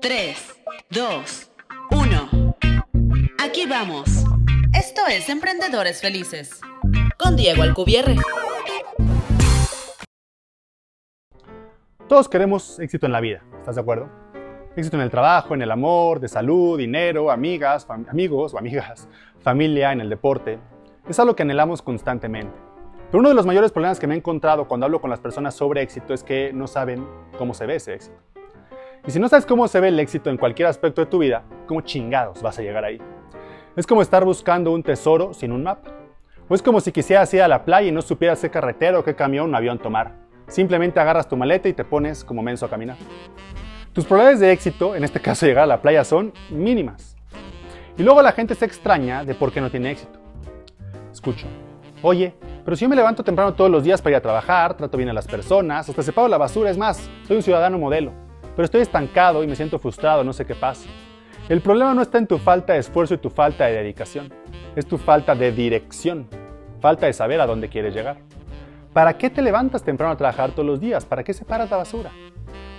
3, 2, 1. Aquí vamos. Esto es Emprendedores Felices. Con Diego Alcubierre. Todos queremos éxito en la vida, ¿estás de acuerdo? Éxito en el trabajo, en el amor, de salud, dinero, amigas, amigos o amigas, familia, en el deporte. Es algo que anhelamos constantemente. Pero uno de los mayores problemas que me he encontrado cuando hablo con las personas sobre éxito es que no saben cómo se ve ese éxito. Y si no sabes cómo se ve el éxito en cualquier aspecto de tu vida, ¿cómo chingados vas a llegar ahí? Es como estar buscando un tesoro sin un mapa. O es como si quisieras ir a la playa y no supieras qué carretera o qué camión o avión tomar. Simplemente agarras tu maleta y te pones como menso a caminar. Tus probabilidades de éxito, en este caso llegar a la playa, son mínimas. Y luego la gente se extraña de por qué no tiene éxito. Escucho. Oye, pero si yo me levanto temprano todos los días para ir a trabajar, trato bien a las personas, hasta separo la basura, es más, soy un ciudadano modelo, pero estoy estancado y me siento frustrado, no sé qué pasa. El problema no está en tu falta de esfuerzo y tu falta de dedicación, es tu falta de dirección, falta de saber a dónde quieres llegar. ¿Para qué te levantas temprano a trabajar todos los días? ¿Para qué separas la basura?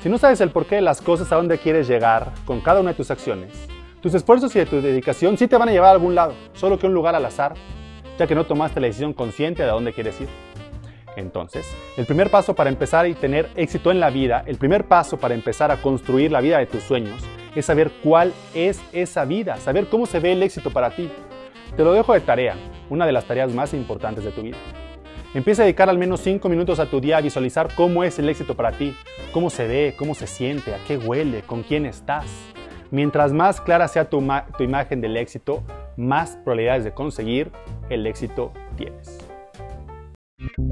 Si no sabes el porqué de las cosas a dónde quieres llegar con cada una de tus acciones, tus esfuerzos y tu dedicación sí te van a llevar a algún lado, solo que un lugar al azar, ya que no tomaste la decisión consciente de a dónde quieres ir. Entonces, el primer paso para empezar y tener éxito en la vida, el primer paso para empezar a construir la vida de tus sueños, es saber cuál es esa vida, saber cómo se ve el éxito para ti. Te lo dejo de tarea, una de las tareas más importantes de tu vida. Empieza a dedicar al menos 5 minutos a tu día a visualizar cómo es el éxito para ti, cómo se ve, cómo se siente, a qué huele, con quién estás. Mientras más clara sea tu, tu imagen del éxito, más probabilidades de conseguir el éxito tienes.